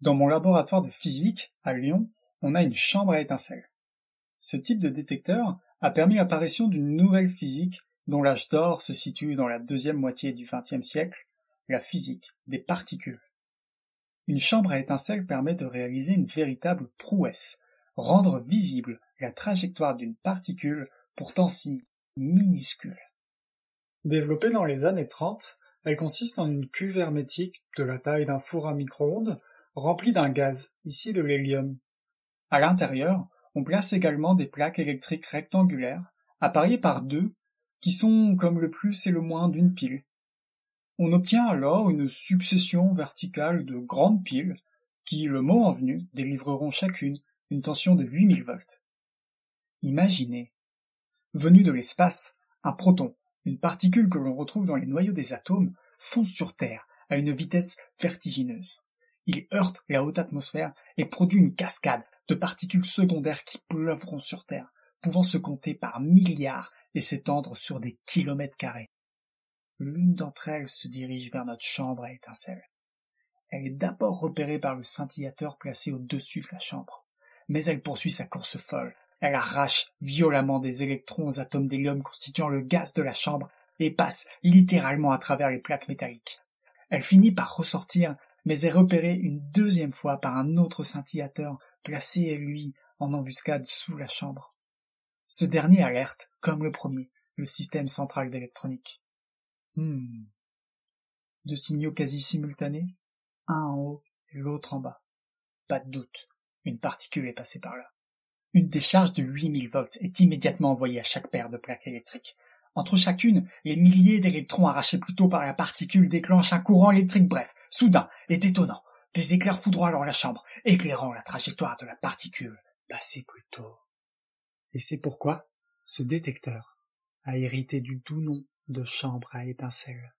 Dans mon laboratoire de physique, à Lyon, on a une chambre à étincelles. Ce type de détecteur a permis l'apparition d'une nouvelle physique dont l'âge d'or se situe dans la deuxième moitié du XXe siècle, la physique des particules. Une chambre à étincelles permet de réaliser une véritable prouesse, rendre visible la trajectoire d'une particule pourtant si minuscule. Développée dans les années 30, elle consiste en une cuve hermétique de la taille d'un four à micro-ondes remplie d'un gaz, ici de l'hélium. À l'intérieur, on place également des plaques électriques rectangulaires, appariées par deux, qui sont comme le plus et le moins d'une pile. On obtient alors une succession verticale de grandes piles, qui, le moment venu, délivreront chacune une tension de 8000 volts. Imaginez, venu de l'espace, un proton, une particule que l'on retrouve dans les noyaux des atomes, fonce sur Terre à une vitesse vertigineuse. Il heurte la haute atmosphère et produit une cascade de particules secondaires qui pleuvront sur Terre, pouvant se compter par milliards et s'étendre sur des kilomètres carrés. L'une d'entre elles se dirige vers notre chambre à étincelles. Elle est d'abord repérée par le scintillateur placé au-dessus de la chambre, mais elle poursuit sa course folle. Elle arrache violemment des électrons aux atomes d'hélium constituant le gaz de la chambre et passe littéralement à travers les plaques métalliques. Elle finit par ressortir, mais est repérée une deuxième fois par un autre scintillateur placé, lui, en embuscade sous la chambre. Ce dernier alerte, comme le premier, le système central d'électronique. Hmm. Deux signaux quasi simultanés, un en haut et l'autre en bas. Pas de doute, une particule est passée par là. Une décharge de 8000 volts est immédiatement envoyée à chaque paire de plaques électriques. Entre chacune, les milliers d'électrons arrachés plus tôt par la particule déclenchent un courant électrique bref, soudain et détonnant. Des éclairs foudroient dans la chambre, éclairant la trajectoire de la particule passée plus tôt. Et c'est pourquoi ce détecteur a hérité du doux nom de chambre à étincelles.